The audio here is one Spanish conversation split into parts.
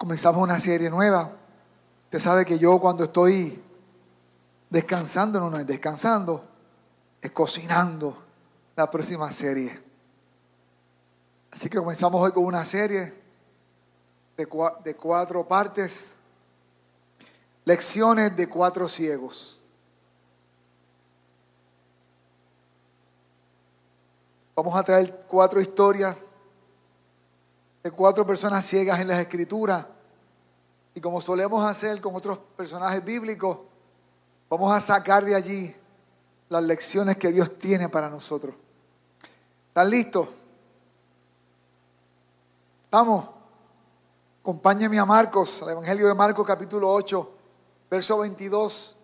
comenzamos una serie nueva. Usted sabe que yo cuando estoy descansando, no, no es descansando, es cocinando la próxima serie. Así que comenzamos hoy con una serie de, de cuatro partes, lecciones de cuatro ciegos. Vamos a traer cuatro historias de cuatro personas ciegas en las escrituras. Y como solemos hacer con otros personajes bíblicos, vamos a sacar de allí las lecciones que Dios tiene para nosotros. ¿Están listos? ¿Estamos? Acompáñenme a Marcos, al Evangelio de Marcos capítulo 8, verso 22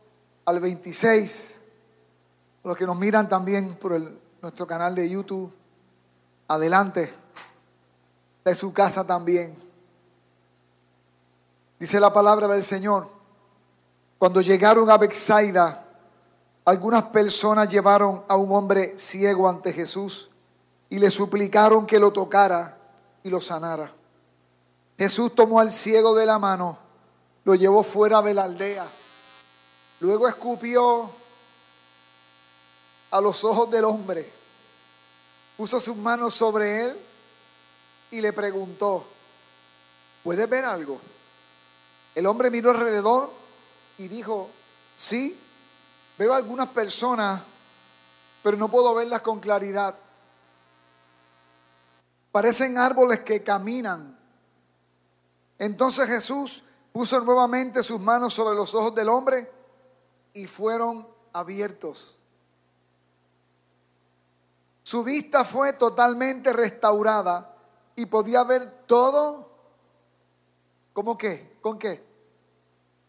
al 26. Los que nos miran también por nuestro canal de YouTube, adelante de su casa también. Dice la palabra del Señor. Cuando llegaron a Bexaida, algunas personas llevaron a un hombre ciego ante Jesús y le suplicaron que lo tocara y lo sanara. Jesús tomó al ciego de la mano, lo llevó fuera de la aldea, luego escupió a los ojos del hombre, puso sus manos sobre él y le preguntó, ¿puedes ver algo? El hombre miró alrededor y dijo, sí, veo algunas personas, pero no puedo verlas con claridad. Parecen árboles que caminan. Entonces Jesús puso nuevamente sus manos sobre los ojos del hombre y fueron abiertos. Su vista fue totalmente restaurada y podía ver todo, ¿cómo qué? ¿Con qué?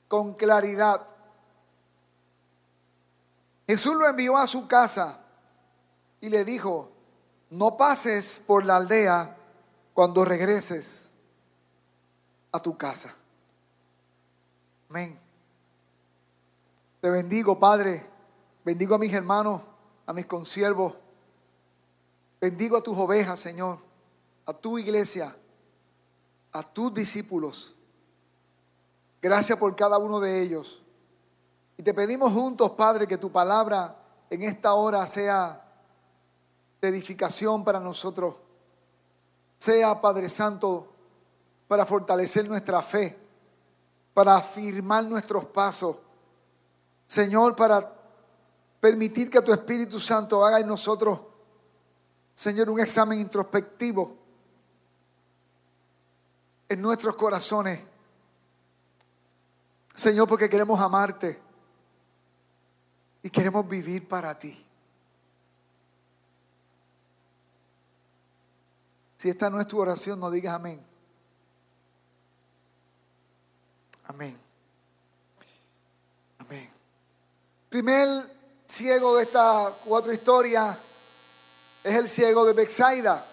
Con claridad. Jesús lo envió a su casa y le dijo, no pases por la aldea cuando regreses a tu casa. Amén. Te bendigo, Padre. Bendigo a mis hermanos, a mis consiervos. Bendigo a tus ovejas, Señor a tu iglesia, a tus discípulos. Gracias por cada uno de ellos. Y te pedimos juntos, Padre, que tu palabra en esta hora sea de edificación para nosotros. Sea, Padre Santo, para fortalecer nuestra fe, para afirmar nuestros pasos. Señor, para permitir que tu Espíritu Santo haga en nosotros, Señor, un examen introspectivo en nuestros corazones. Señor, porque queremos amarte y queremos vivir para ti. Si esta no es tu oración, no digas amén. Amén. Amén. Primer ciego de estas cuatro historias es el ciego de Bexaida.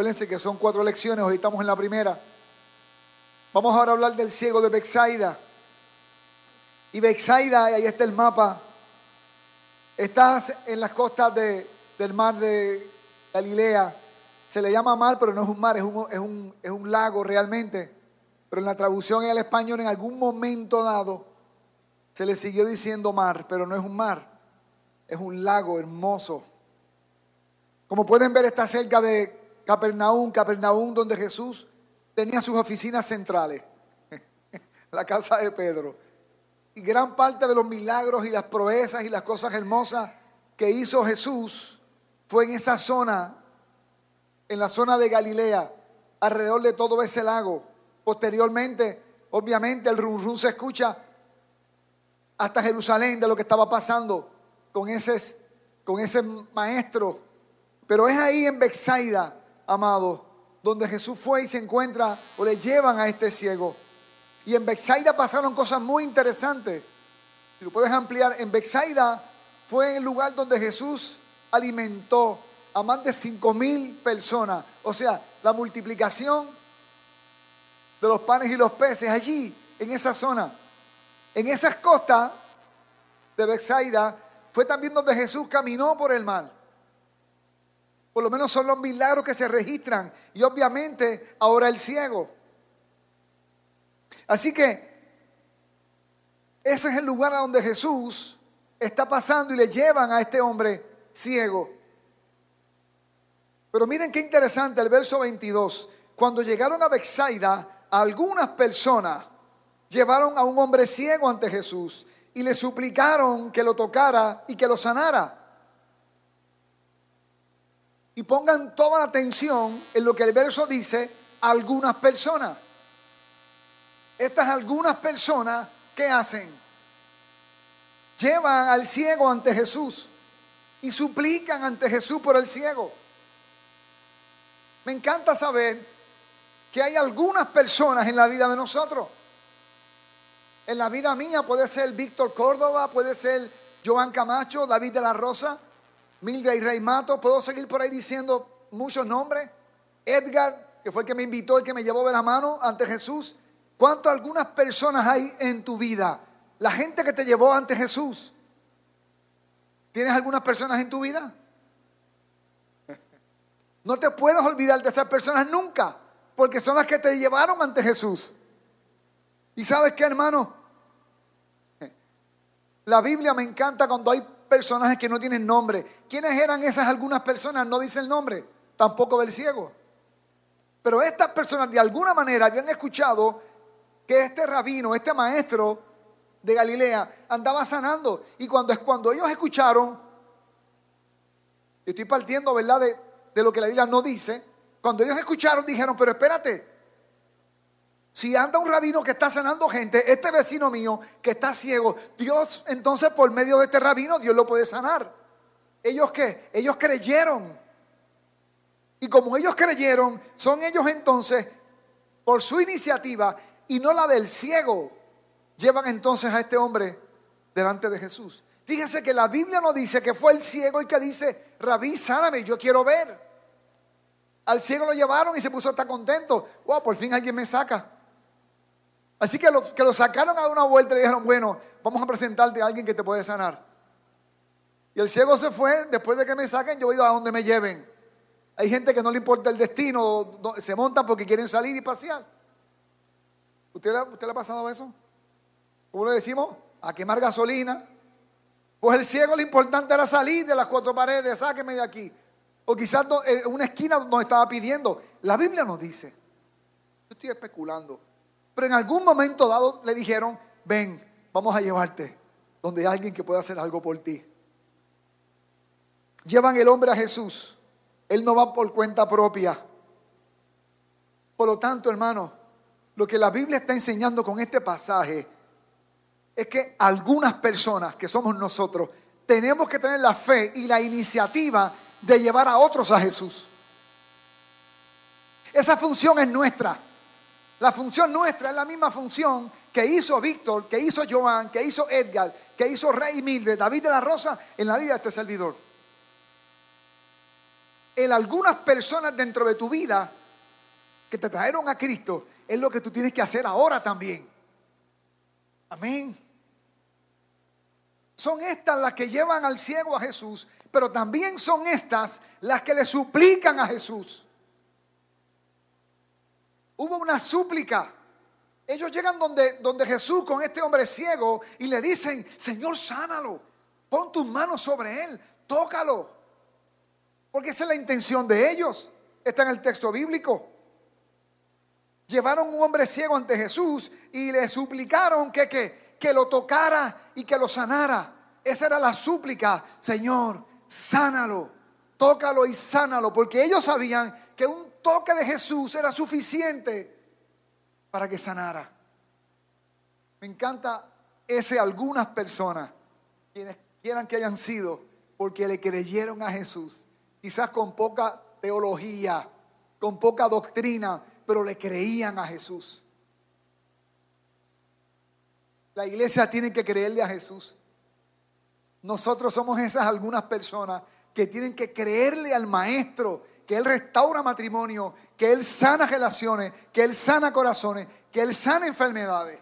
Acuérdense que son cuatro lecciones, hoy estamos en la primera. Vamos ahora a hablar del ciego de Bexaida. Y Bexaida, ahí está el mapa, está en las costas del mar de Galilea. Se le llama mar, pero no es un mar, es un, es un, es un lago realmente. Pero en la traducción el español, en algún momento dado, se le siguió diciendo mar, pero no es un mar, es un lago hermoso. Como pueden ver, está cerca de Capernaum, Capernaum donde Jesús tenía sus oficinas centrales, la casa de Pedro. Y gran parte de los milagros y las proezas y las cosas hermosas que hizo Jesús fue en esa zona, en la zona de Galilea, alrededor de todo ese lago. Posteriormente, obviamente, el rum rum se escucha hasta Jerusalén de lo que estaba pasando con ese, con ese maestro. Pero es ahí en Bexaida amado, donde Jesús fue y se encuentra o le llevan a este ciego. Y en Bexaida pasaron cosas muy interesantes. Si lo puedes ampliar, en Bexaida fue el lugar donde Jesús alimentó a más de cinco mil personas. O sea, la multiplicación de los panes y los peces allí, en esa zona. En esas costas de Bexaida fue también donde Jesús caminó por el mar. Por lo menos son los milagros que se registran. Y obviamente ahora el ciego. Así que ese es el lugar a donde Jesús está pasando y le llevan a este hombre ciego. Pero miren qué interesante el verso 22. Cuando llegaron a Bexaida, algunas personas llevaron a un hombre ciego ante Jesús y le suplicaron que lo tocara y que lo sanara. Y pongan toda la atención en lo que el verso dice, algunas personas. Estas algunas personas, ¿qué hacen? Llevan al ciego ante Jesús y suplican ante Jesús por el ciego. Me encanta saber que hay algunas personas en la vida de nosotros. En la vida mía puede ser Víctor Córdoba, puede ser Joan Camacho, David de la Rosa, Mildred Rey Mato, puedo seguir por ahí diciendo muchos nombres. Edgar, que fue el que me invitó, el que me llevó de la mano ante Jesús. ¿Cuántas algunas personas hay en tu vida? La gente que te llevó ante Jesús. ¿Tienes algunas personas en tu vida? No te puedes olvidar de esas personas nunca, porque son las que te llevaron ante Jesús. ¿Y sabes qué, hermano? La Biblia me encanta cuando hay personajes que no tienen nombre. ¿Quiénes eran esas algunas personas? No dice el nombre, tampoco del ciego. Pero estas personas de alguna manera habían escuchado que este rabino, este maestro de Galilea, andaba sanando. Y cuando, cuando ellos escucharon, estoy partiendo, ¿verdad?, de, de lo que la Biblia no dice. Cuando ellos escucharon, dijeron, pero espérate, si anda un rabino que está sanando gente, este vecino mío que está ciego, Dios entonces por medio de este rabino, Dios lo puede sanar. ¿Ellos qué? Ellos creyeron. Y como ellos creyeron, son ellos entonces, por su iniciativa y no la del ciego, llevan entonces a este hombre delante de Jesús. Fíjense que la Biblia no dice que fue el ciego el que dice, rabí, sáname, yo quiero ver. Al ciego lo llevaron y se puso hasta contento. Wow, por fin alguien me saca. Así que lo, que lo sacaron a una vuelta y le dijeron, bueno, vamos a presentarte a alguien que te puede sanar. Y el ciego se fue, después de que me saquen, yo voy a donde me lleven. Hay gente que no le importa el destino, se montan porque quieren salir y pasear. ¿Usted, ¿Usted le ha pasado eso? ¿Cómo le decimos? A quemar gasolina. Pues el ciego lo importante era salir de las cuatro paredes, sáqueme de aquí. O quizás en eh, una esquina donde estaba pidiendo. La Biblia nos dice. Yo estoy especulando. Pero en algún momento dado le dijeron, ven, vamos a llevarte donde hay alguien que pueda hacer algo por ti. Llevan el hombre a Jesús. Él no va por cuenta propia. Por lo tanto, hermano, lo que la Biblia está enseñando con este pasaje es que algunas personas que somos nosotros tenemos que tener la fe y la iniciativa de llevar a otros a Jesús. Esa función es nuestra. La función nuestra es la misma función que hizo Víctor, que hizo Joan, que hizo Edgar, que hizo Rey Mildred, David de la Rosa en la vida de este servidor. En algunas personas dentro de tu vida que te trajeron a Cristo es lo que tú tienes que hacer ahora también. Amén. Son estas las que llevan al ciego a Jesús, pero también son estas las que le suplican a Jesús. Hubo una súplica. Ellos llegan donde, donde Jesús con este hombre ciego y le dicen, Señor, sánalo, pon tus manos sobre él, tócalo. Porque esa es la intención de ellos. Está en el texto bíblico. Llevaron un hombre ciego ante Jesús y le suplicaron que, que, que lo tocara y que lo sanara. Esa era la súplica, Señor, sánalo, tócalo y sánalo, porque ellos sabían que un toque de Jesús era suficiente para que sanara. Me encanta ese algunas personas, quienes quieran que hayan sido, porque le creyeron a Jesús, quizás con poca teología, con poca doctrina, pero le creían a Jesús. La iglesia tiene que creerle a Jesús. Nosotros somos esas algunas personas que tienen que creerle al maestro que Él restaura matrimonio, que Él sana relaciones, que Él sana corazones, que Él sana enfermedades.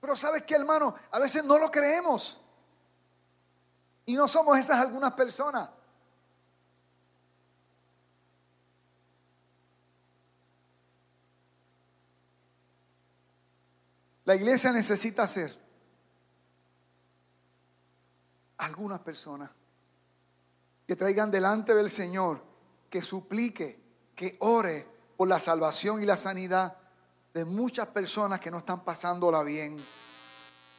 Pero sabes qué, hermano, a veces no lo creemos. Y no somos esas algunas personas. La iglesia necesita ser algunas personas que traigan delante del Señor, que suplique, que ore por la salvación y la sanidad de muchas personas que no están pasándola bien.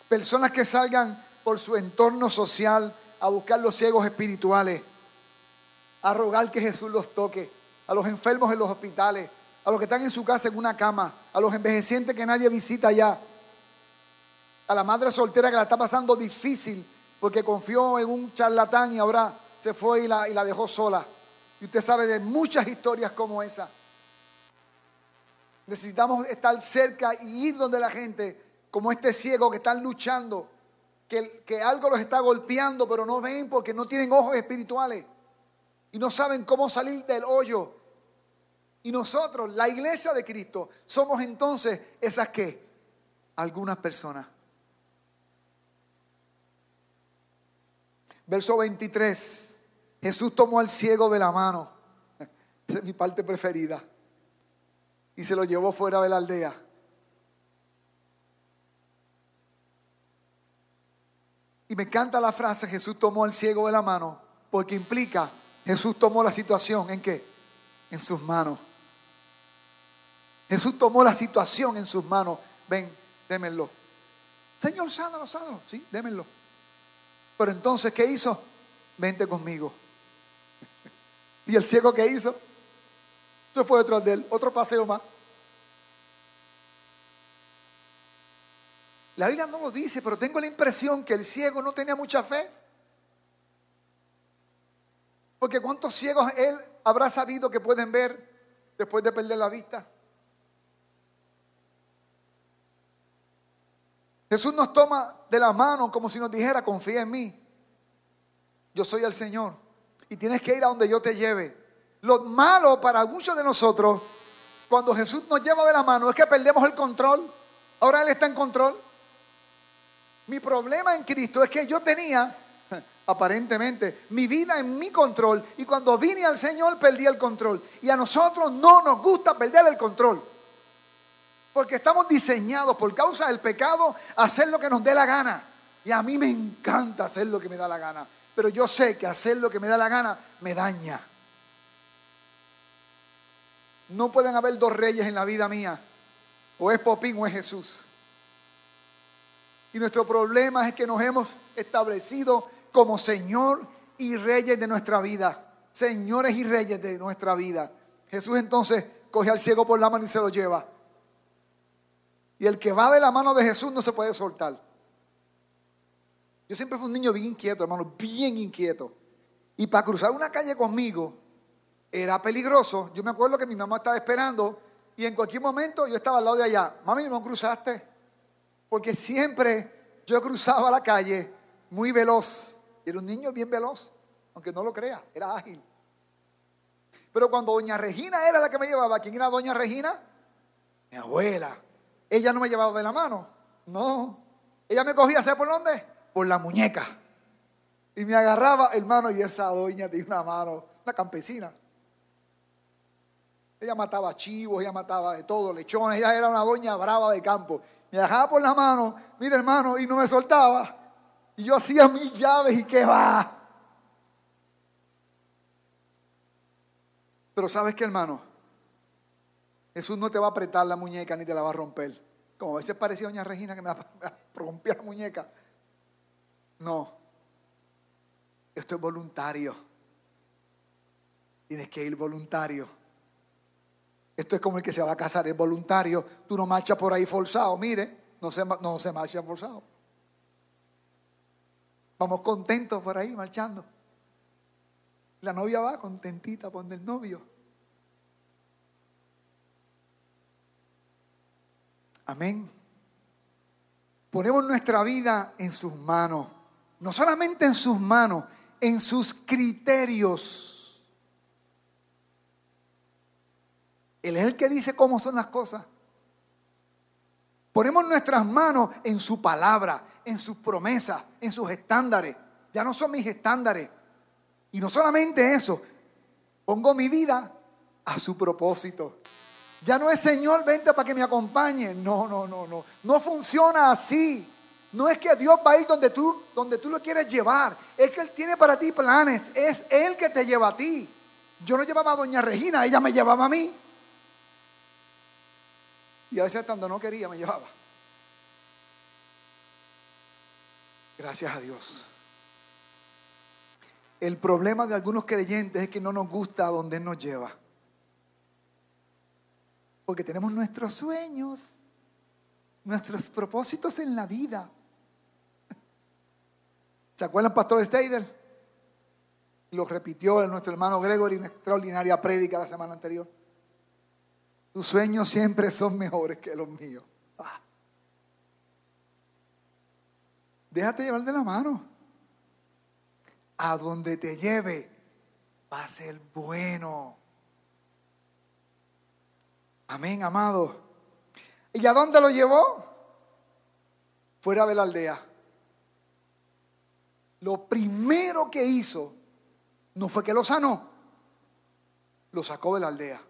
Personas que salgan por su entorno social a buscar los ciegos espirituales, a rogar que Jesús los toque, a los enfermos en los hospitales, a los que están en su casa en una cama, a los envejecientes que nadie visita ya, a la madre soltera que la está pasando difícil porque confió en un charlatán y ahora se fue y la, y la dejó sola. Y usted sabe de muchas historias como esa. Necesitamos estar cerca y ir donde la gente, como este ciego que están luchando, que, que algo los está golpeando, pero no ven porque no tienen ojos espirituales y no saben cómo salir del hoyo. Y nosotros, la iglesia de Cristo, somos entonces esas que, algunas personas. Verso 23, Jesús tomó al ciego de la mano, esa es mi parte preferida y se lo llevó fuera de la aldea. Y me encanta la frase, Jesús tomó al ciego de la mano, porque implica, Jesús tomó la situación en qué? En sus manos. Jesús tomó la situación en sus manos. Ven, démenlo. Señor, sánalo, sánalo. Sí, démenlo. Pero entonces, ¿qué hizo? Vente conmigo. ¿Y el ciego qué hizo? Se fue detrás de él, otro paseo más. La Biblia no lo dice, pero tengo la impresión que el ciego no tenía mucha fe. Porque cuántos ciegos él habrá sabido que pueden ver después de perder la vista. Jesús nos toma de la mano como si nos dijera, confía en mí. Yo soy el Señor. Y tienes que ir a donde yo te lleve. Lo malo para muchos de nosotros, cuando Jesús nos lleva de la mano, es que perdemos el control. Ahora Él está en control. Mi problema en Cristo es que yo tenía, aparentemente, mi vida en mi control y cuando vine al Señor perdí el control. Y a nosotros no nos gusta perder el control. Porque estamos diseñados por causa del pecado a hacer lo que nos dé la gana. Y a mí me encanta hacer lo que me da la gana. Pero yo sé que hacer lo que me da la gana me daña. No pueden haber dos reyes en la vida mía. O es Popín o es Jesús. Y nuestro problema es que nos hemos establecido como Señor y Reyes de nuestra vida. Señores y Reyes de nuestra vida. Jesús entonces coge al ciego por la mano y se lo lleva. Y el que va de la mano de Jesús no se puede soltar. Yo siempre fui un niño bien inquieto, hermano, bien inquieto. Y para cruzar una calle conmigo, era peligroso. Yo me acuerdo que mi mamá estaba esperando y en cualquier momento yo estaba al lado de allá. Mami, ¿no cruzaste? Porque siempre yo cruzaba la calle muy veloz. Era un niño bien veloz, aunque no lo crea, era ágil. Pero cuando doña Regina era la que me llevaba, ¿quién era doña Regina? Mi abuela. Ella no me llevaba de la mano, no. Ella me cogía, ¿sabes por dónde? Por la muñeca. Y me agarraba, hermano, y esa doña tiene una mano, una campesina. Ella mataba chivos, ella mataba de todo, lechones, ella era una doña brava de campo. Me dejaba por la mano, mira hermano, y no me soltaba. Y yo hacía mil llaves y qué va. Pero sabes qué, hermano, Jesús no te va a apretar la muñeca ni te la va a romper. Como a veces parecía doña Regina que me, rompía la muñeca. No, esto es voluntario. Tienes que ir voluntario. Esto es como el que se va a casar, es voluntario. Tú no marchas por ahí forzado, mire, no se, no se marcha forzado. Vamos contentos por ahí marchando. La novia va contentita con el novio. Amén. Ponemos nuestra vida en sus manos. No solamente en sus manos, en sus criterios. Él es el que dice cómo son las cosas. Ponemos nuestras manos en su palabra, en sus promesas, en sus estándares. Ya no son mis estándares. Y no solamente eso, pongo mi vida a su propósito. Ya no es Señor, vente para que me acompañe. No, no, no, no. No funciona así. No es que Dios va a ir donde tú, donde tú lo quieres llevar. Es que Él tiene para ti planes. Es Él que te lleva a ti. Yo no llevaba a Doña Regina, ella me llevaba a mí. Y a veces cuando no quería me llevaba. Gracias a Dios. El problema de algunos creyentes es que no nos gusta a donde Él nos lleva. Porque tenemos nuestros sueños, nuestros propósitos en la vida. ¿Se acuerdan, Pastor Steidel? Lo repitió nuestro hermano Gregory en una extraordinaria prédica la semana anterior. Tus sueños siempre son mejores que los míos. Ah. Déjate llevar de la mano. A donde te lleve va a ser bueno. Amén, amado. ¿Y a dónde lo llevó? Fuera de la aldea. Lo primero que hizo no fue que lo sanó, lo sacó de la aldea.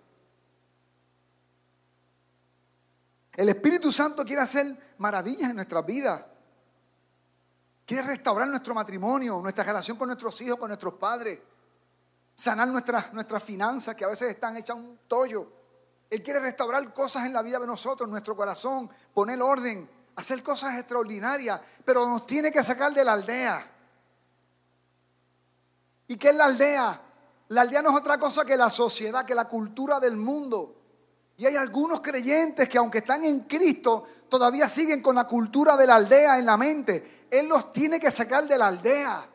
El Espíritu Santo quiere hacer maravillas en nuestras vidas. Quiere restaurar nuestro matrimonio, nuestra relación con nuestros hijos, con nuestros padres. Sanar nuestras, nuestras finanzas que a veces están hechas un tollo. Él quiere restaurar cosas en la vida de nosotros, nuestro corazón, poner orden, hacer cosas extraordinarias, pero nos tiene que sacar de la aldea. ¿Y qué es la aldea? La aldea no es otra cosa que la sociedad, que la cultura del mundo. Y hay algunos creyentes que aunque están en Cristo, todavía siguen con la cultura de la aldea en la mente. Él los tiene que sacar de la aldea.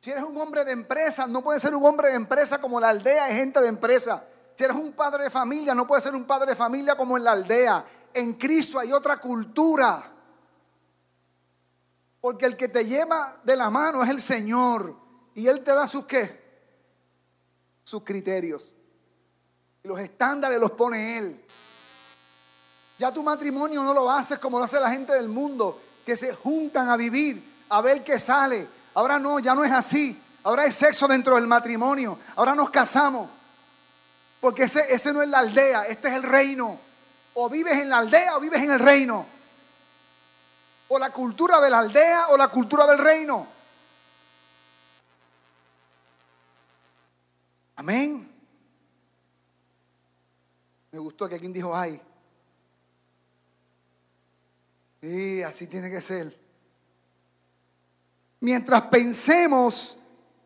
Si eres un hombre de empresa, no puedes ser un hombre de empresa como la aldea es gente de empresa. Si eres un padre de familia, no puedes ser un padre de familia como en la aldea. En Cristo hay otra cultura. Porque el que te lleva de la mano es el Señor. Y Él te da sus qué? Sus criterios. Los estándares los pone Él. Ya tu matrimonio no lo haces como lo hace la gente del mundo, que se juntan a vivir, a ver qué sale. Ahora no, ya no es así. Ahora hay sexo dentro del matrimonio. Ahora nos casamos. Porque ese, ese no es la aldea, este es el reino. O vives en la aldea o vives en el reino. O la cultura de la aldea o la cultura del reino. Amén. Me gustó que alguien dijo, ay. Sí, así tiene que ser. Mientras pensemos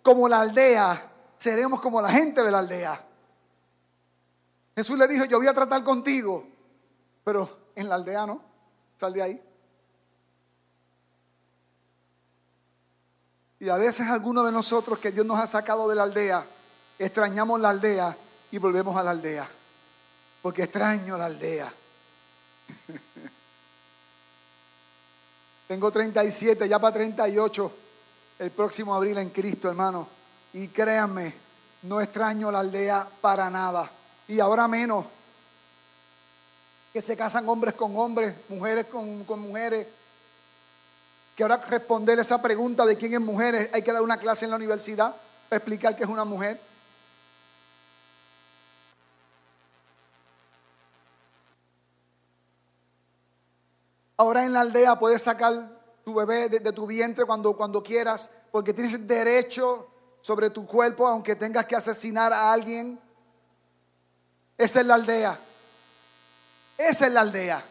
como la aldea, seremos como la gente de la aldea. Jesús le dijo, yo voy a tratar contigo, pero en la aldea no, sal de ahí. Y a veces algunos de nosotros que Dios nos ha sacado de la aldea, extrañamos la aldea y volvemos a la aldea. Porque extraño la aldea. Tengo 37, ya para 38 el próximo abril en Cristo, hermano. Y créanme, no extraño la aldea para nada. Y ahora menos. Que se casan hombres con hombres, mujeres con, con mujeres que ahora responder esa pregunta de quién es mujer, hay que dar una clase en la universidad para explicar qué es una mujer. Ahora en la aldea puedes sacar tu bebé de, tu vientre cuando, cuando quieras, porque tienes derecho sobre tu cuerpo, aunque tengas que asesinar a alguien. Esa es la aldea. Esa es la aldea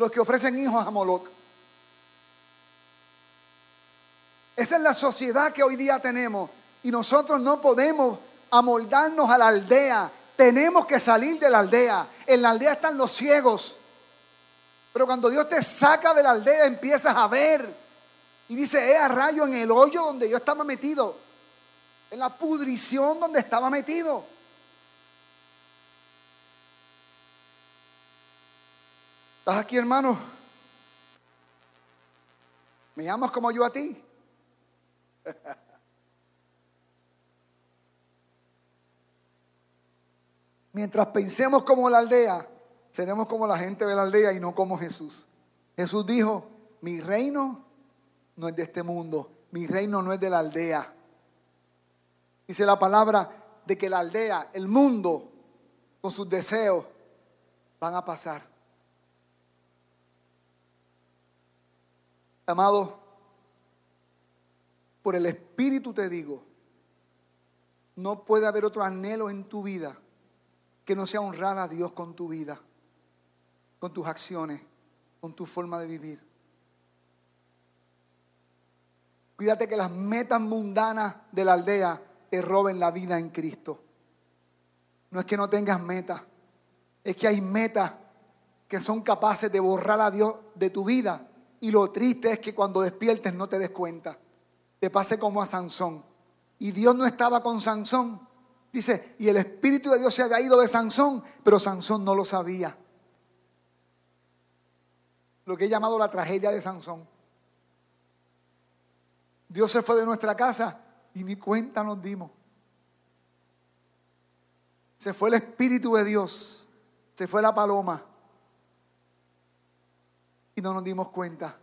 los que ofrecen hijos a Moloch. Esa es la sociedad que hoy día tenemos. Y nosotros no podemos amoldarnos a la aldea. Tenemos que salir de la aldea. En la aldea están los ciegos. Pero cuando Dios te saca de la aldea, empiezas a ver. Y dice, eh, a rayo en el hoyo donde yo estaba metido. En la pudrición donde estaba metido. ¿Estás aquí, hermano? ¿Me llamas como yo a ti? Mientras pensemos como la aldea, seremos como la gente de la aldea y no como Jesús. Jesús dijo, mi reino no es de este mundo, mi reino no es de la aldea. Dice la palabra de que la aldea, el mundo, con sus deseos, van a pasar. Amado, por el Espíritu te digo, no puede haber otro anhelo en tu vida que no sea honrar a Dios con tu vida, con tus acciones, con tu forma de vivir. Cuídate que las metas mundanas de la aldea te roben la vida en Cristo. No es que no tengas metas, es que hay metas que son capaces de borrar a Dios de tu vida. Y lo triste es que cuando despiertes no te des cuenta. Te pase como a Sansón. Y Dios no estaba con Sansón. Dice, y el Espíritu de Dios se había ido de Sansón, pero Sansón no lo sabía. Lo que he llamado la tragedia de Sansón. Dios se fue de nuestra casa y ni cuenta nos dimos. Se fue el Espíritu de Dios, se fue la paloma y no nos dimos cuenta.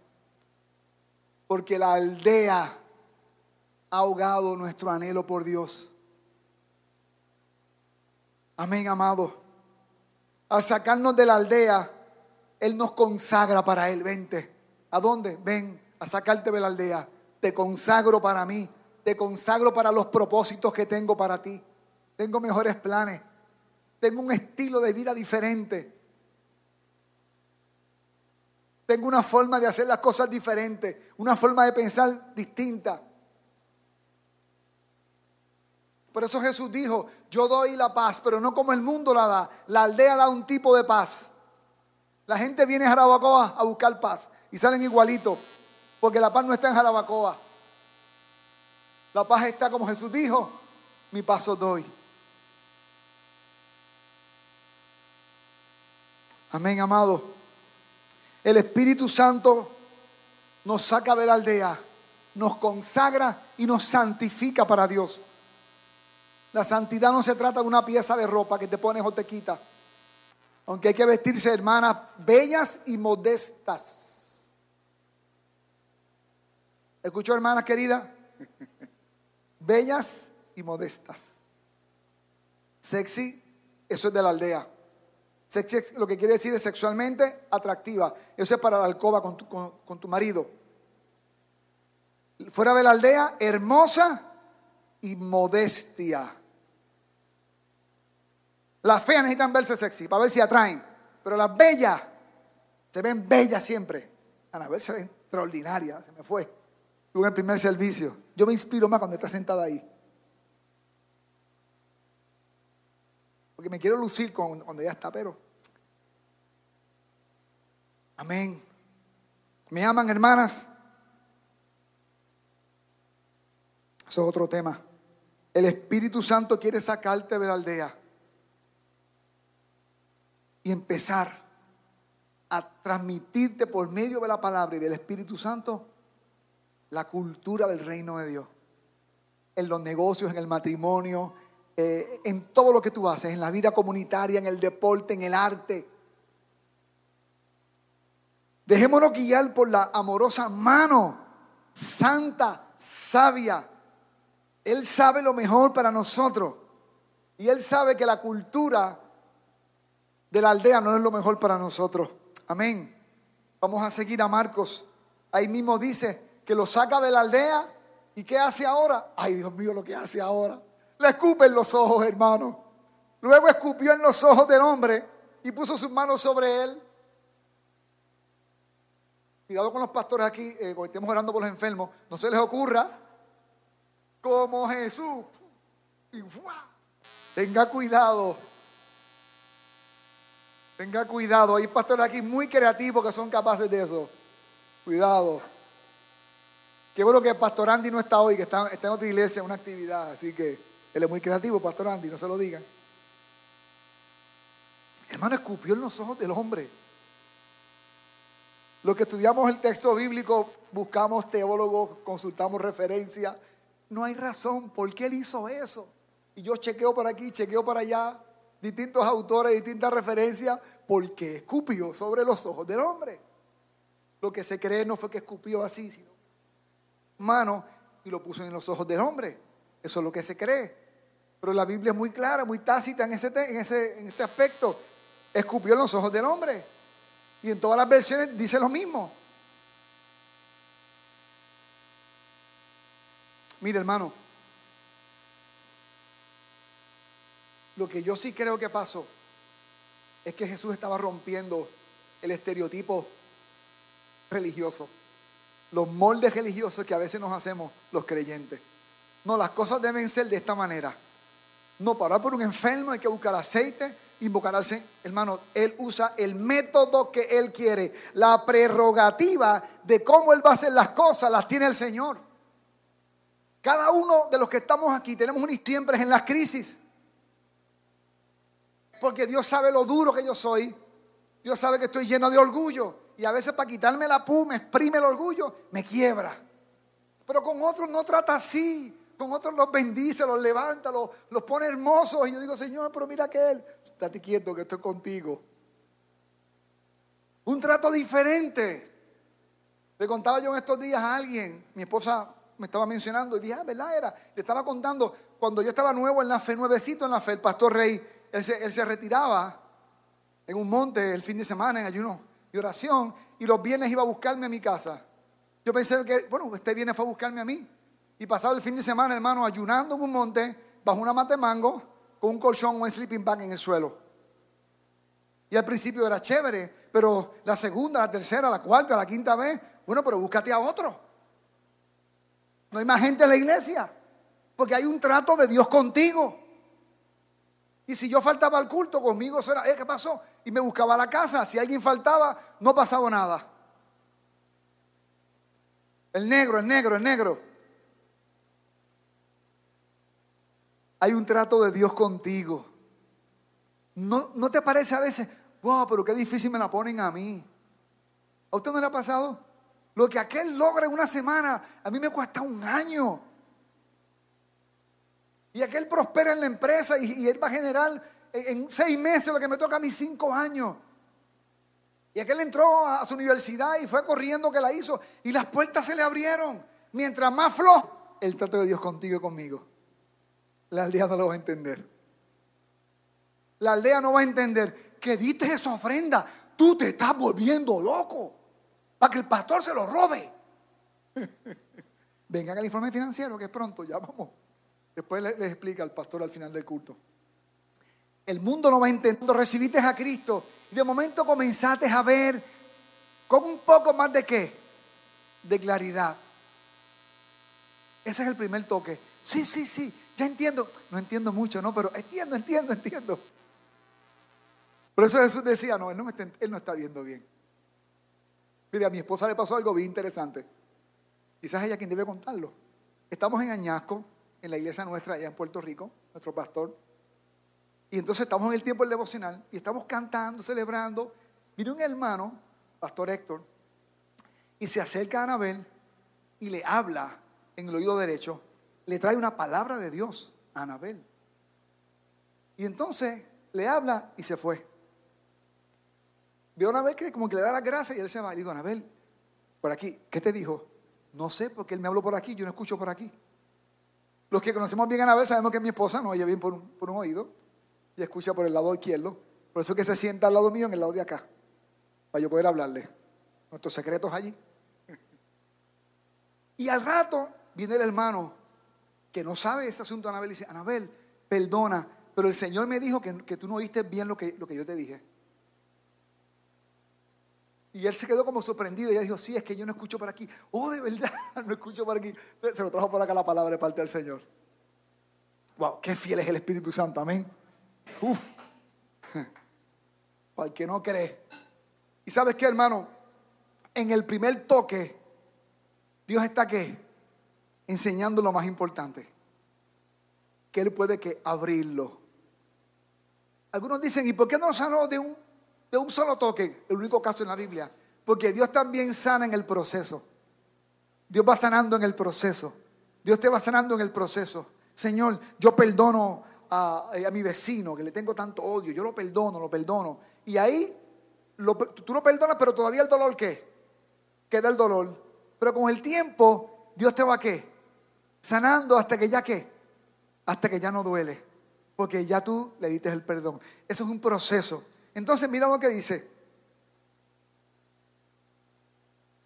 Porque la aldea ha ahogado nuestro anhelo por Dios. Amén, amado. Al sacarnos de la aldea, Él nos consagra para Él. Vente. ¿A dónde? Ven a sacarte de la aldea. Te consagro para mí. Te consagro para los propósitos que tengo para ti. Tengo mejores planes. Tengo un estilo de vida diferente. Tengo una forma de hacer las cosas diferentes. Una forma de pensar distinta. Por eso Jesús dijo, yo doy la paz, pero no como el mundo la da. La aldea da un tipo de paz. La gente viene a Jarabacoa a buscar paz y salen igualitos, porque la paz no está en Jarabacoa. La paz está como Jesús dijo, mi paso doy. Amén, amado. El Espíritu Santo nos saca de la aldea, nos consagra y nos santifica para Dios. La santidad no se trata de una pieza de ropa que te pones o te quitas. Aunque hay que vestirse, hermanas, bellas y modestas. ¿Escuchó, hermanas queridas? bellas y modestas. Sexy, eso es de la aldea. Sexy lo que quiere decir es sexualmente atractiva. Eso es para la alcoba con tu, con tu marido. Fuera de la aldea, hermosa y modestia. Las feas necesitan verse sexy para ver si atraen. Pero las bellas se ven bellas siempre. Anabel se ve extraordinaria. Se me fue. Estuve en el primer servicio. Yo me inspiro más cuando está sentada ahí. Porque me quiero lucir cuando ella está, pero. Amén. ¿Me aman, hermanas? Eso es otro tema. El Espíritu Santo quiere sacarte de la aldea y empezar a transmitirte por medio de la palabra y del Espíritu Santo la cultura del reino de Dios. En los negocios, en el matrimonio, eh, en todo lo que tú haces, en la vida comunitaria, en el deporte, en el arte. Dejémonos guiar por la amorosa mano santa, sabia. Él sabe lo mejor para nosotros. Y Él sabe que la cultura de la aldea no es lo mejor para nosotros. Amén. Vamos a seguir a Marcos. Ahí mismo dice que lo saca de la aldea. ¿Y qué hace ahora? Ay, Dios mío, lo que hace ahora. Le escupe en los ojos, hermano. Luego escupió en los ojos del hombre y puso sus manos sobre él. Cuidado con los pastores aquí, eh, cuando estemos orando por los enfermos. No se les ocurra como Jesús. Y, Tenga cuidado. Tenga cuidado. Hay pastores aquí muy creativos que son capaces de eso. Cuidado. Qué bueno que el pastor Andy no está hoy, que está, en otra iglesia, en una actividad. Así que él es muy creativo, pastor Andy, no se lo digan. Hermano, escupió en los ojos del hombre. Los que estudiamos el texto bíblico, buscamos teólogos, consultamos referencias. No hay razón por qué él hizo eso. Y yo chequeo por aquí, chequeo para allá distintos autores, distintas referencias, porque escupió sobre los ojos del hombre. Lo que se cree no fue que escupió así, sino mano y lo puso en los ojos del hombre. Eso es lo que se cree. Pero la Biblia es muy clara, muy tácita en, ese, en, ese, en este aspecto. Escupió en los ojos del hombre. Y en todas las versiones dice lo mismo. Mire, hermano, lo que yo sí creo que pasó es que Jesús estaba rompiendo el estereotipo religioso, los moldes religiosos que a veces nos hacemos los creyentes. No, las cosas deben ser de esta manera. No, para por un enfermo hay que buscar aceite, invocar al Señor. Hermano, Él usa el método que Él quiere. La prerrogativa de cómo Él va a hacer las cosas las tiene el Señor. Cada uno de los que estamos aquí tenemos un siempre en las crisis. Porque Dios sabe lo duro que yo soy. Dios sabe que estoy lleno de orgullo. Y a veces para quitarme la pu, me exprime el orgullo, me quiebra. Pero con otros no trata así. Con otros los bendice, los levanta, los, los pone hermosos. Y yo digo, Señor, pero mira que Él, estate quieto que estoy contigo. Un trato diferente. Le contaba yo en estos días a alguien, mi esposa me estaba mencionando, y dije, ah, ¿verdad? Era. Le estaba contando, cuando yo estaba nuevo en la fe, nuevecito en la fe, el pastor Rey, él se, él se retiraba en un monte el fin de semana en ayuno y oración, y los viernes iba a buscarme a mi casa. Yo pensé que, bueno, este viernes fue a buscarme a mí. Y pasaba el fin de semana, hermano, ayunando en un monte, bajo una mata de mango, con un colchón o un sleeping bag en el suelo. Y al principio era chévere, pero la segunda, la tercera, la cuarta, la quinta vez, bueno, pero búscate a otro. No hay más gente en la iglesia, porque hay un trato de Dios contigo. Y si yo faltaba al culto, conmigo eso era, ¿eh, ¿qué pasó? Y me buscaba la casa. Si alguien faltaba, no pasaba nada. El negro, el negro, el negro. Hay un trato de Dios contigo. ¿No, ¿No te parece a veces, wow, pero qué difícil me la ponen a mí? ¿A usted no le ha pasado? Lo que aquel logra en una semana, a mí me cuesta un año. Y aquel prospera en la empresa y, él va a generar en, seis meses lo que me toca a mis cinco años. Y aquel entró a, su universidad y fue corriendo que la hizo. Y las puertas se le abrieron. Mientras más flojo, el trato de Dios contigo y conmigo. La aldea no lo va a entender. La aldea no va a entender que diste esa ofrenda. Tú te estás volviendo loco para que el pastor se lo robe. Vengan al informe financiero que es pronto, ya vamos. Después les, explica al pastor al final del culto. El mundo no va entendiendo. Recibiste a Cristo y de momento comenzaste a ver con un poco más de qué? De claridad. Ese es el primer toque. Sí, sí, sí, ya entiendo. No entiendo mucho, ¿no? Pero entiendo, entiendo, entiendo. Por eso Jesús decía, no, él no, está, él no está viendo bien. Mire, a mi esposa le pasó algo bien interesante. Quizás ella quien debe contarlo. Estamos en Añasco, en la iglesia nuestra allá en Puerto Rico, nuestro pastor. Y entonces estamos en el tiempo del devocional y estamos cantando, celebrando. Viene un hermano, pastor Héctor, y se acerca a Anabel y le habla en el oído derecho, le trae una palabra de Dios a Anabel. Y entonces le habla y se fue. Veo a Anabel que como que le da las gracias y él se va. Y digo, Anabel, por aquí, ¿qué te dijo? No sé, porque él me habló por aquí, yo no escucho por aquí. Los que conocemos bien a Anabel sabemos que mi esposa no oye bien por un, por un oído y escucha por el lado izquierdo. Por eso es que se sienta al lado mío en el lado de acá, para yo poder hablarle nuestros secretos allí. Y al rato viene el hermano que no sabe ese asunto Anabel dice, Anabel, perdona, pero el Señor me dijo que, que tú no oíste bien lo que, lo que yo te dije. Y él se quedó como sorprendido y ella dijo, sí, es que yo no escucho por aquí. Oh, de verdad, no escucho por aquí. se lo trajo por acá la palabra de parte del Señor. Wow, qué fiel es el Espíritu Santo, amén. Uf, para el que no cree. Y sabes qué, hermano, en el primer toque, Dios está que enseñando lo más importante, que Él puede que abrirlo. Algunos dicen, ¿y por qué no sanó de un de un solo toque, el único caso en la Biblia, porque Dios también sana en el proceso. Dios va sanando en el proceso. Dios te va sanando en el proceso. Señor, yo perdono a, mi vecino que le tengo tanto odio. Yo lo perdono, lo perdono. Y ahí tú lo perdonas, pero todavía el dolor qué? Queda el dolor. Pero con el tiempo, Dios te va a qué? Sanando hasta que ya qué? Hasta que ya no duele. porque ya tú le diste el perdón. Eso es un proceso. Entonces, mira lo que dice.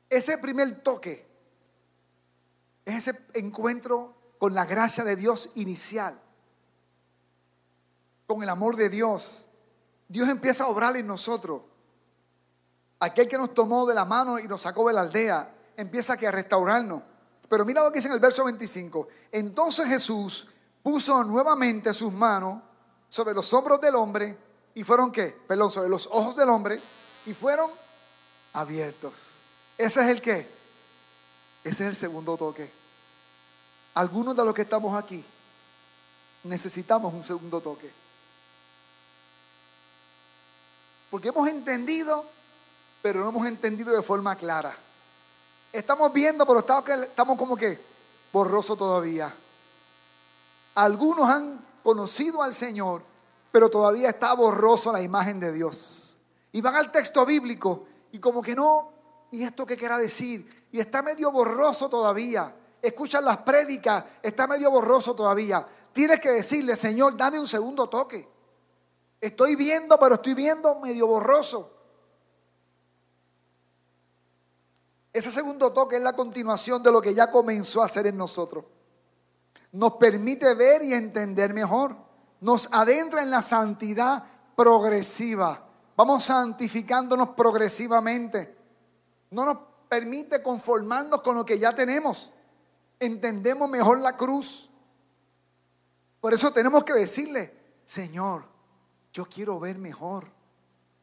Ese primer toque es ese encuentro con la gracia de Dios inicial, con el amor de Dios. Dios empieza a obrar en nosotros. Aquel que nos tomó de la mano y nos sacó de la aldea, empieza a restaurarnos. Pero mira lo que dice en el verso 25. Entonces Jesús puso nuevamente sus manos sobre los hombros del hombre y fueron qué? Perdón, sobre los ojos del hombre y fueron abiertos. Ese es el qué? Ese es el segundo toque. Algunos de los que estamos aquí necesitamos un segundo toque. Porque hemos entendido, pero no hemos entendido de forma clara. Estamos viendo, pero estamos como que borroso todavía. Algunos han conocido al Señor, pero todavía está borroso la imagen de Dios. Y van al texto bíblico y como que no, ¿y esto qué quiera decir? Y está medio borroso todavía. Escuchan las prédicas, está medio borroso todavía. Tienes que decirle, Señor, dame un segundo toque. Estoy viendo, pero estoy viendo medio borroso. Ese segundo toque es la continuación de lo que ya comenzó a hacer en nosotros. Nos permite ver y entender mejor. Nos adentra en la santidad progresiva. Vamos santificándonos progresivamente. No nos permite conformarnos con lo que ya tenemos. Entendemos mejor la cruz. Por eso tenemos que decirle, Señor, yo quiero ver mejor.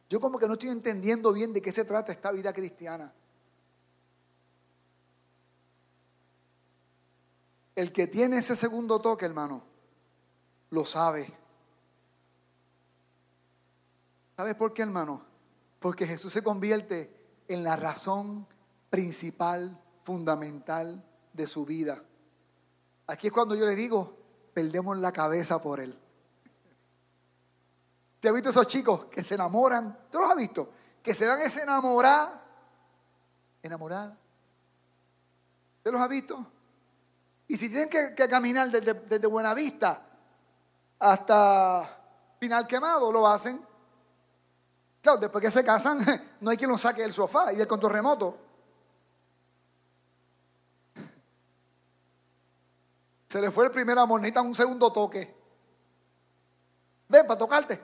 Yo como que no estoy entendiendo bien de qué se trata esta vida cristiana. El que tiene ese segundo toque, hermano, lo sabe. ¿Sabes por qué, hermano? Porque Jesús se convierte en la razón principal, fundamental de su vida. Aquí es cuando yo le digo, perdemos la cabeza por Él. ¿Te has visto esos chicos que se enamoran? ¿Tú los has visto? Que se van a enamorar. ¿Enamorada? ¿Te los has visto? Y si tienen que, caminar desde, Buenavista hasta Pinal Quemado, lo hacen. Claro, después que se casan, no hay quien lo saque del sofá y del control remoto. Se le fue el primer amor, necesitan un segundo toque. Ven para tocarte.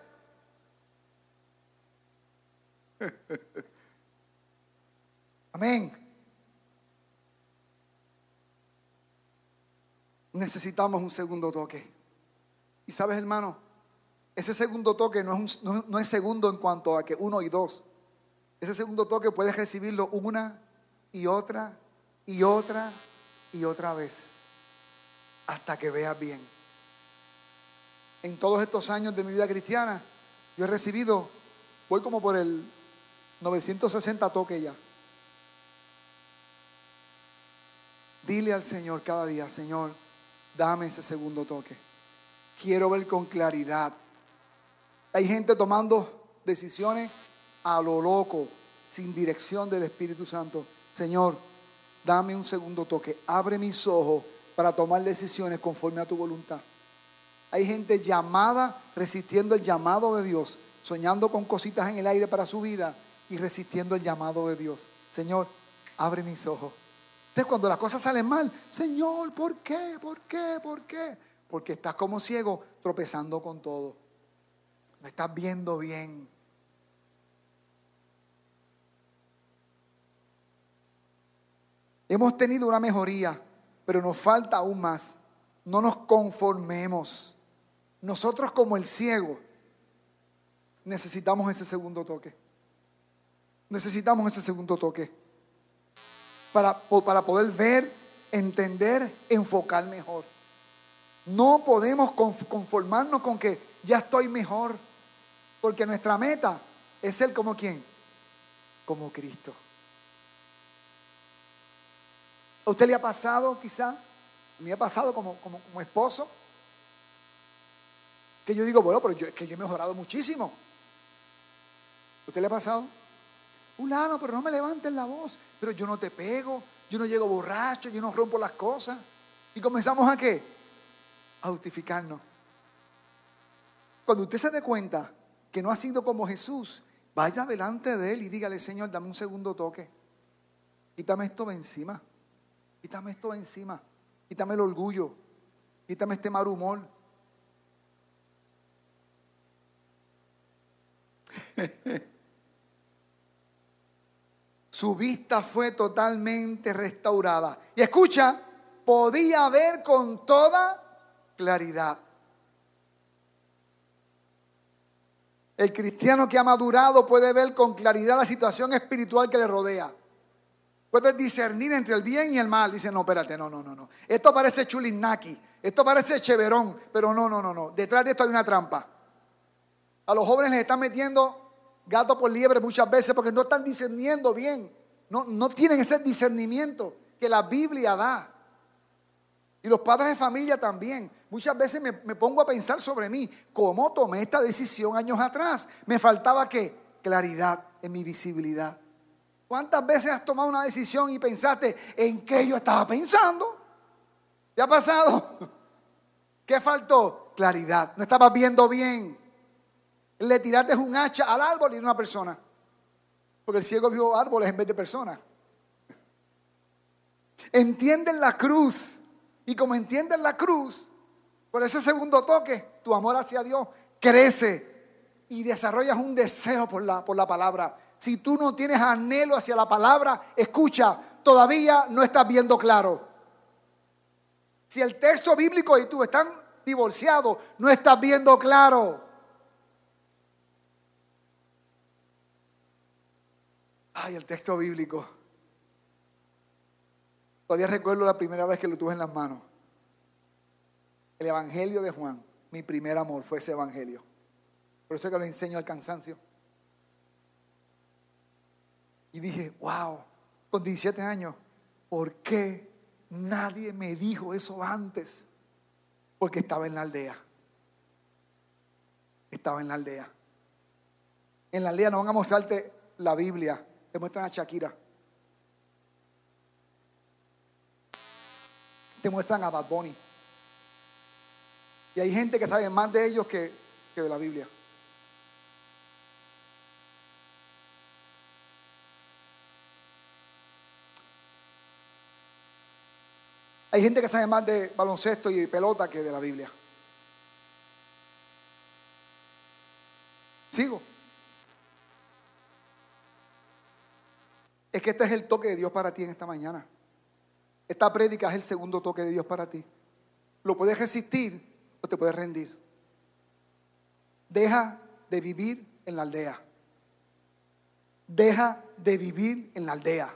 Amén. Necesitamos un segundo toque. Y sabes, hermano, ese segundo toque no es, segundo en cuanto a que uno y dos. Ese segundo toque puedes recibirlo una y otra y otra y otra vez hasta que veas bien. En todos estos años de mi vida cristiana, yo he recibido, voy como por el 960 toques ya. Dile al Señor cada día, Señor, dame ese segundo toque. Quiero ver con claridad. Hay gente tomando decisiones a lo loco, sin dirección del Espíritu Santo. Señor, dame un segundo toque. Abre mis ojos para tomar decisiones conforme a tu voluntad. Hay gente llamada, resistiendo el llamado de Dios, soñando con cositas en el aire para su vida y resistiendo el llamado de Dios. Señor, abre mis ojos. Entonces cuando las cosas salen mal, Señor, ¿por qué? ¿Por qué? ¿Por qué? Porque estás como ciego tropezando con todo. No estás viendo bien. Hemos tenido una mejoría, pero nos falta aún más. No nos conformemos. Nosotros como el ciego necesitamos ese segundo toque. Necesitamos ese segundo toque para, para poder ver, entender, enfocar mejor. No podemos conformarnos con que ya estoy mejor, porque nuestra meta es ser como quién, como Cristo. ¿A usted le ha pasado quizá? Me ha pasado como, como, como esposo, que yo digo, bueno, pero yo, es que yo he mejorado muchísimo. ¿A usted le ha pasado? Fulano, pero no me levantes la voz. Pero yo no te pego, yo no llego borracho, yo no rompo las cosas. Y comenzamos a qué? A justificarnos. Cuando usted se dé cuenta que no ha sido como Jesús, vaya delante de Él y dígale, Señor, dame un segundo toque. Quítame esto de encima. Quítame esto de encima. Quítame el orgullo. Quítame este mal humor. Su vista fue totalmente restaurada. Y escucha, podía ver con toda claridad. El cristiano que ha madurado puede ver con claridad la situación espiritual que le rodea. Puede discernir entre el bien y el mal. Dice, no, espérate, no, no, no, no. Esto parece chulinaki, esto parece cheverón, pero no, no, no, no. Detrás de esto hay una trampa. A los jóvenes les están metiendo gato por liebre muchas veces porque no están discerniendo bien. No, no tienen ese discernimiento que la Biblia da. Y los padres de familia también. Muchas veces me, pongo a pensar sobre mí, cómo tomé esta decisión años atrás. Me faltaba qué? Claridad en mi visibilidad. ¿Cuántas veces has tomado una decisión y pensaste en qué yo estaba pensando? ¿Te ha pasado? ¿Qué faltó? Claridad. No estabas viendo bien. Le tiraste un hacha al árbol y no a una persona. Porque el ciego vio árboles en vez de personas. Entienden la cruz. Y como entienden la cruz, por ese segundo toque, tu amor hacia Dios crece y desarrollas un deseo por la, por la palabra. Si tú no tienes anhelo hacia la palabra, escucha, todavía no estás viendo claro. Si el texto bíblico y tú están divorciados, no estás viendo claro. Ay, el texto bíblico. Todavía recuerdo la primera vez que lo tuve en las manos. El Evangelio de Juan, mi primer amor fue ese Evangelio. Por eso es que lo enseño al cansancio. Y dije, wow, con 17 años, ¿por qué nadie me dijo eso antes? Porque estaba en la aldea. Estaba en la aldea. En la aldea no van a mostrarte la Biblia, te muestran a Shakira. Te muestran a Bad Bunny. Y hay gente que sabe más de ellos que, que de la Biblia. Hay gente que sabe más de baloncesto y pelota que de la Biblia. Sigo. Es que este es el toque de Dios para ti en esta mañana. Esta prédica es el segundo toque de Dios para ti. Lo puedes resistir o te puedes rendir. Deja de vivir en la aldea. Deja de vivir en la aldea.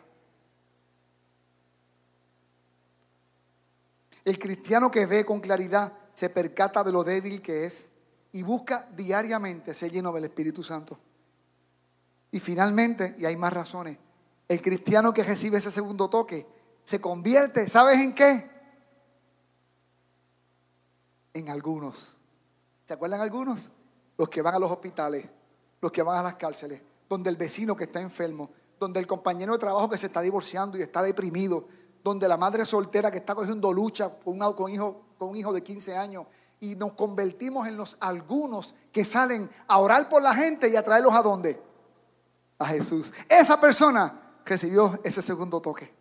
El cristiano que ve con claridad se percata de lo débil que es y busca diariamente ser lleno del Espíritu Santo. Y finalmente, y hay más razones, el cristiano que recibe ese segundo toque se convierte, ¿sabes en qué? En algunos. ¿Se acuerdan algunos? Los que van a los hospitales, los que van a las cárceles, donde el vecino que está enfermo, donde el compañero de trabajo que se está divorciando y está deprimido, donde la madre soltera que está cogiendo lucha con un, hijo, con un hijo de 15 años, y nos convertimos en los algunos que salen a orar por la gente y a traerlos a dónde? A Jesús. Esa persona recibió ese segundo toque.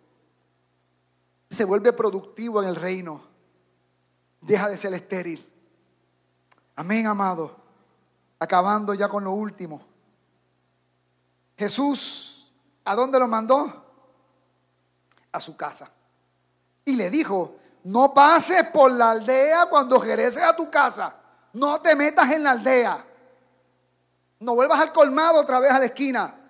Se vuelve productivo en el reino. Deja de ser estéril. Amén, amado. Acabando ya con lo último. Jesús, ¿a dónde lo mandó? A su casa. Y le dijo, no pases por la aldea cuando regreses a tu casa. No te metas en la aldea. No vuelvas al colmado otra vez a la esquina.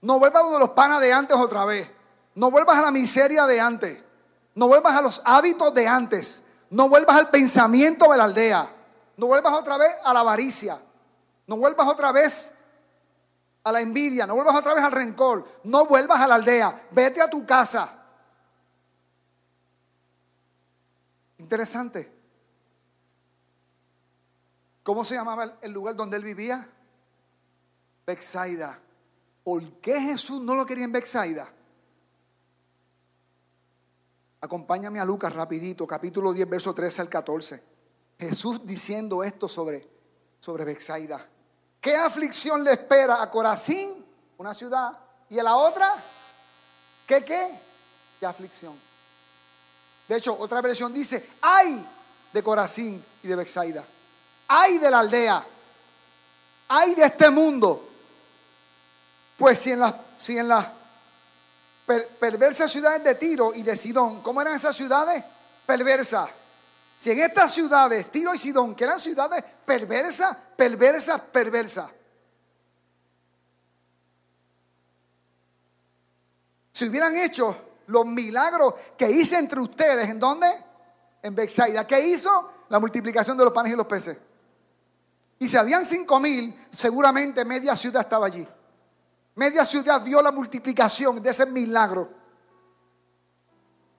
No vuelvas a los panas de antes otra vez. No vuelvas a la miseria de antes. No vuelvas a los hábitos de antes. No vuelvas al pensamiento de la aldea. No vuelvas otra vez a la avaricia. No vuelvas otra vez a la envidia. No vuelvas otra vez al rencor. No vuelvas a la aldea. Vete a tu casa. Interesante. ¿Cómo se llamaba el lugar donde él vivía? Bexaida. ¿Por qué Jesús no lo quería en Bexaida? Acompáñame a Lucas rapidito, capítulo 10, verso 13 al 14. Jesús diciendo esto sobre, sobre Bexaida. ¿Qué aflicción le espera a Corazín, una ciudad, y a la otra? ¿Qué qué? ¿Qué aflicción? De hecho, otra versión dice, ay de Corazín y de Bexaida. Ay de la aldea. Ay de este mundo. Pues si en las, si en las perversas ciudades de Tiro y de Sidón, ¿cómo eran esas ciudades? Perversas. Si en estas ciudades, Tiro y Sidón, que eran ciudades perversas, perversas, perversas. Si hubieran hecho los milagros que hice entre ustedes, ¿en dónde? En Bexaida. ¿Qué hizo? La multiplicación de los panes y los peces. Y si habían cinco mil, seguramente media ciudad estaba allí. Media ciudad vio la multiplicación de ese milagro.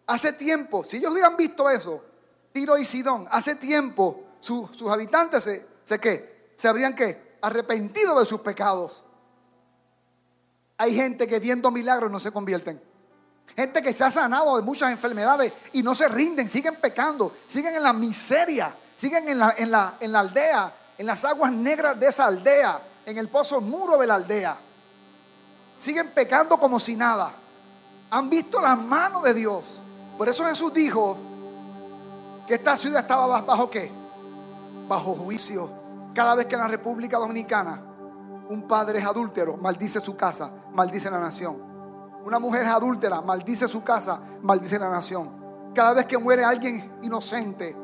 Hace tiempo, si ellos hubieran visto eso, Tiro y Sidón, hace tiempo sus habitantes se, se, ¿qué? se habrían ¿qué? arrepentido de sus pecados. Hay gente que viendo milagros no se convierten. Gente que se ha sanado de muchas enfermedades y no se rinden, siguen pecando, siguen en la miseria, siguen en la, en la, en la aldea, en las aguas negras de esa aldea, en el pozo muro de la aldea. Siguen pecando como si nada. Han visto las manos de Dios. Por eso Jesús dijo, que esta ciudad estaba bajo qué? Bajo juicio. Cada vez que en la República Dominicana un padre es adúltero, maldice su casa, maldice la nación. Una mujer es adúltera, maldice su casa, maldice la nación. Cada vez que muere alguien inocente,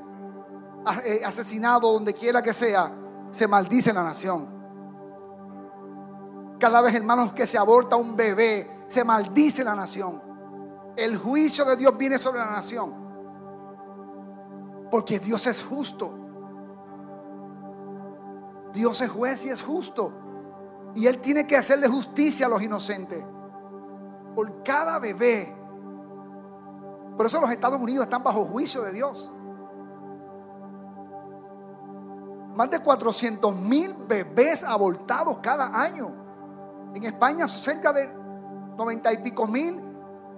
eh, asesinado donde quiera que sea, se maldice la nación. Cada vez, hermanos, que se aborta un bebé, se maldice la nación. El juicio de Dios viene sobre la nación. Porque Dios es justo. Dios es juez y es justo. Y Él tiene que hacerle justicia a los inocentes. Por cada bebé. Por eso los Estados Unidos están bajo juicio de Dios. Más de 400 mil bebés abortados cada año. En España cerca de 90 y pico mil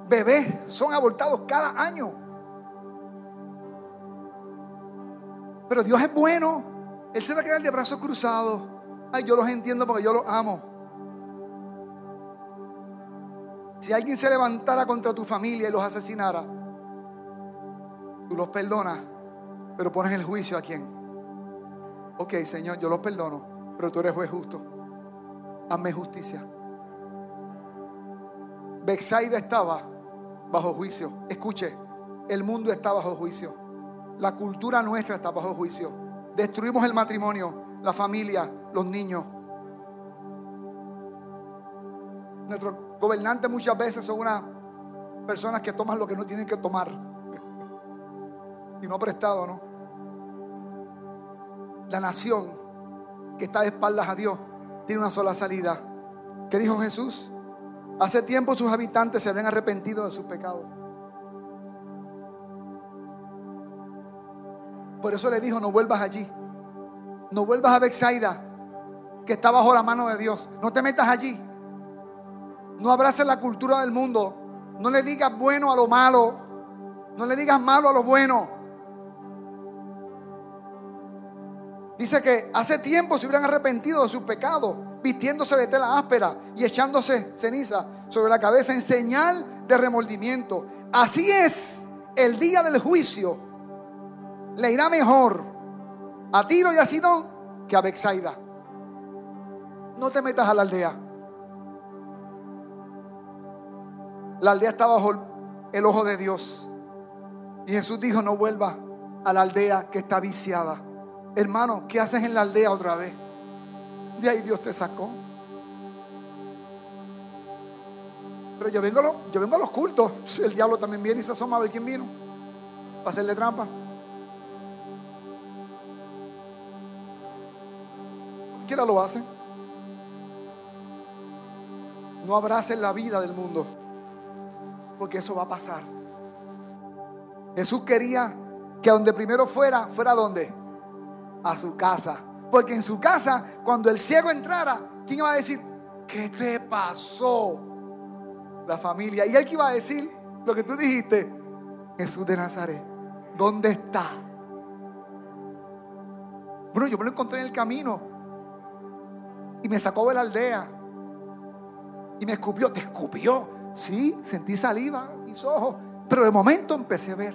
bebés son abortados cada año. Pero Dios es bueno. Él se va a quedar de brazos cruzados. Ay, yo los entiendo porque yo los amo. Si alguien se levantara contra tu familia y los asesinara, tú los perdonas, pero pones el juicio a quién. Ok, Señor, yo los perdono, pero tú eres juez justo. Hazme justicia. Bexaida estaba bajo juicio. Escuche, el mundo está bajo juicio. La cultura nuestra está bajo juicio. Destruimos el matrimonio, la familia, los niños. Nuestros gobernantes muchas veces son unas personas que toman lo que no tienen que tomar. y no prestado, ¿no? La nación que está de espaldas a Dios tiene una sola salida. ¿Qué dijo Jesús? Hace tiempo sus habitantes se habían arrepentido de sus pecados. Por eso le dijo, no vuelvas allí. No vuelvas a Bexaida, que está bajo la mano de Dios. No te metas allí. No abraces la cultura del mundo. No le digas bueno a lo malo. No le digas malo a lo bueno. Dice que hace tiempo se hubieran arrepentido de sus pecados, vistiéndose de tela áspera y echándose ceniza sobre la cabeza en señal de remordimiento. Así es el día del juicio le irá mejor a Tiro y a Sidón que a Bexaida. No te metas a la aldea. La aldea está bajo el ojo de Dios. Y Jesús dijo, no vuelva a la aldea que está viciada. Hermano, ¿qué haces en la aldea otra vez? De ahí Dios te sacó. Pero yo vengo, a los, yo vengo a los cultos. El diablo también viene y se asoma a ver quién vino. Para hacerle trampa. quiera lo hace. No abracen la vida del mundo, porque eso va a pasar. Jesús quería que donde primero fuera, fuera donde? A su casa. Porque en su casa, cuando el ciego entrara, ¿quién iba a decir? ¿Qué te pasó? La familia. Y él que iba a decir lo que tú dijiste, Jesús de Nazaret, ¿dónde está? Bueno, yo me lo encontré en el camino y me sacó de la aldea y me escupió. ¿Te escupió? Sí, sentí saliva mis ojos, pero de momento empecé a ver.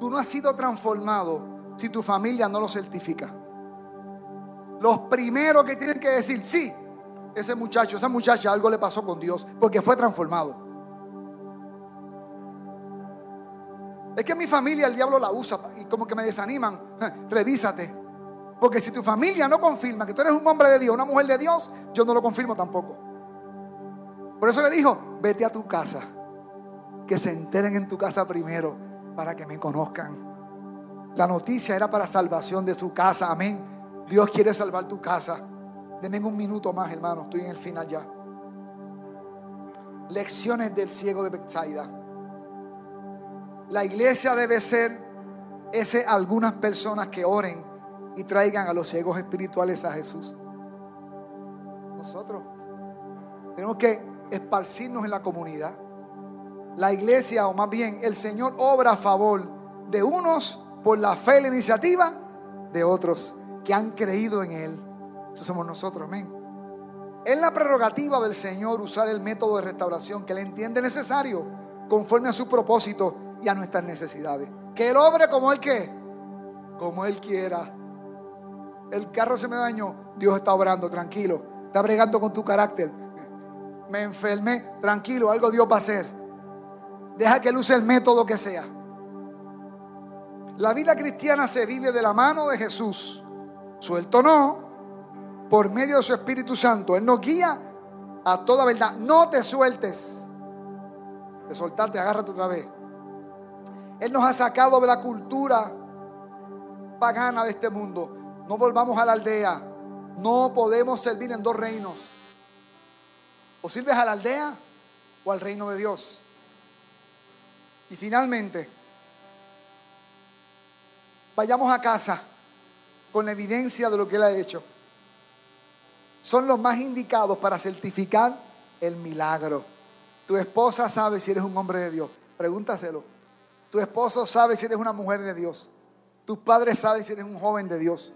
Tú no has sido transformado si tu familia no lo certifica. Los primeros que tienen que decir, sí, ese muchacho, esa muchacha, algo le pasó con Dios porque fue transformado. Es que mi familia el diablo la usa y como que me desaniman. Revísate. Porque si tu familia no confirma que tú eres un hombre de Dios, una mujer de Dios, yo no lo confirmo tampoco. Por eso le dijo, vete a tu casa. Que se enteren en tu casa primero para que me conozcan. La noticia era para salvación de su casa. Amén. Dios quiere salvar tu casa. Denme un minuto más, hermano. Estoy en el final ya. Lecciones del ciego de Bethsaida. La iglesia debe ser ese algunas personas que oren y traigan a los ciegos espirituales a Jesús. Nosotros tenemos que esparcirnos en la comunidad. La iglesia, o más bien el Señor, obra a favor de unos por la fe y la iniciativa de otros que han creído en Él. Eso somos nosotros, amén. Es la prerrogativa del Señor usar el método de restauración que le entiende necesario conforme a su propósito y a nuestras necesidades. Que Él obre como Él que, como Él quiera. El carro se me dañó, Dios está obrando, tranquilo. Está bregando con tu carácter. Me enfermé, tranquilo, algo Dios va a hacer. Deja que Él use el método que sea. La vida cristiana se vive de la mano de Jesús. Suelto no, por medio de su Espíritu Santo. Él nos guía a toda verdad. No te sueltes. De soltarte, agárrate otra vez. Él nos ha sacado de la cultura pagana de este mundo. No volvamos a la aldea. No podemos servir en dos reinos. O sirves a la aldea o al reino de Dios. Y finalmente, vayamos a casa con la evidencia de lo que Él ha hecho. Son los más indicados para certificar el milagro. Tu esposa sabe si eres un hombre de Dios. Pregúntaselo. Tu esposo sabe si eres una mujer de Dios. Tus padres saben si eres un joven de Dios.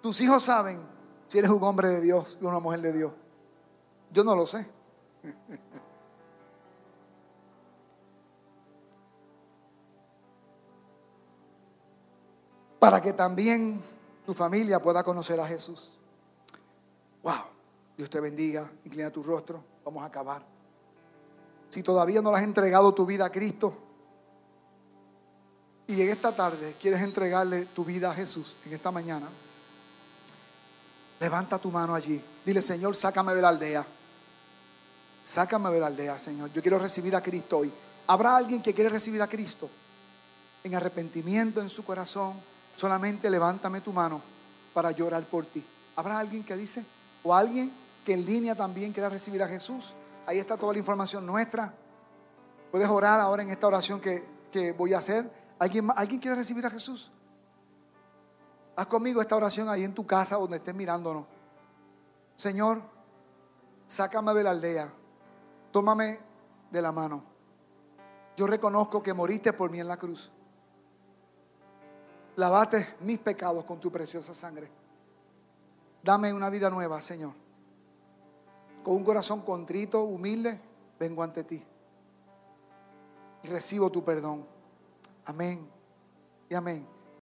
Tus hijos saben si eres un hombre de Dios y una mujer de Dios. Yo no lo sé. Para que también tu familia pueda conocer a Jesús. Wow. Dios te bendiga. Inclina tu rostro. Vamos a acabar. Si todavía no le has entregado tu vida a Cristo y en esta tarde quieres entregarle tu vida a Jesús, en esta mañana, levanta tu mano allí. Dile, Señor, sácame de la aldea. Sácame de la aldea, Señor. Yo quiero recibir a Cristo hoy. ¿Habrá alguien que quiere recibir a Cristo en arrepentimiento en su corazón? Solamente levántame tu mano para llorar por ti. ¿Habrá alguien que dice? ¿O alguien que en línea también quiera recibir a Jesús? Ahí está toda la información nuestra. Puedes orar ahora en esta oración que, que voy a hacer. ¿Alguien, ¿Alguien quiere recibir a Jesús? Haz conmigo esta oración ahí en tu casa donde estés mirándonos. Señor, sácame de la aldea. Tómame de la mano. Yo reconozco que moriste por mí en la cruz lavaste mis pecados con tu preciosa sangre. Dame una vida nueva, Señor. Con un corazón contrito, humilde, vengo ante ti. Y recibo tu perdón. Amén y amén.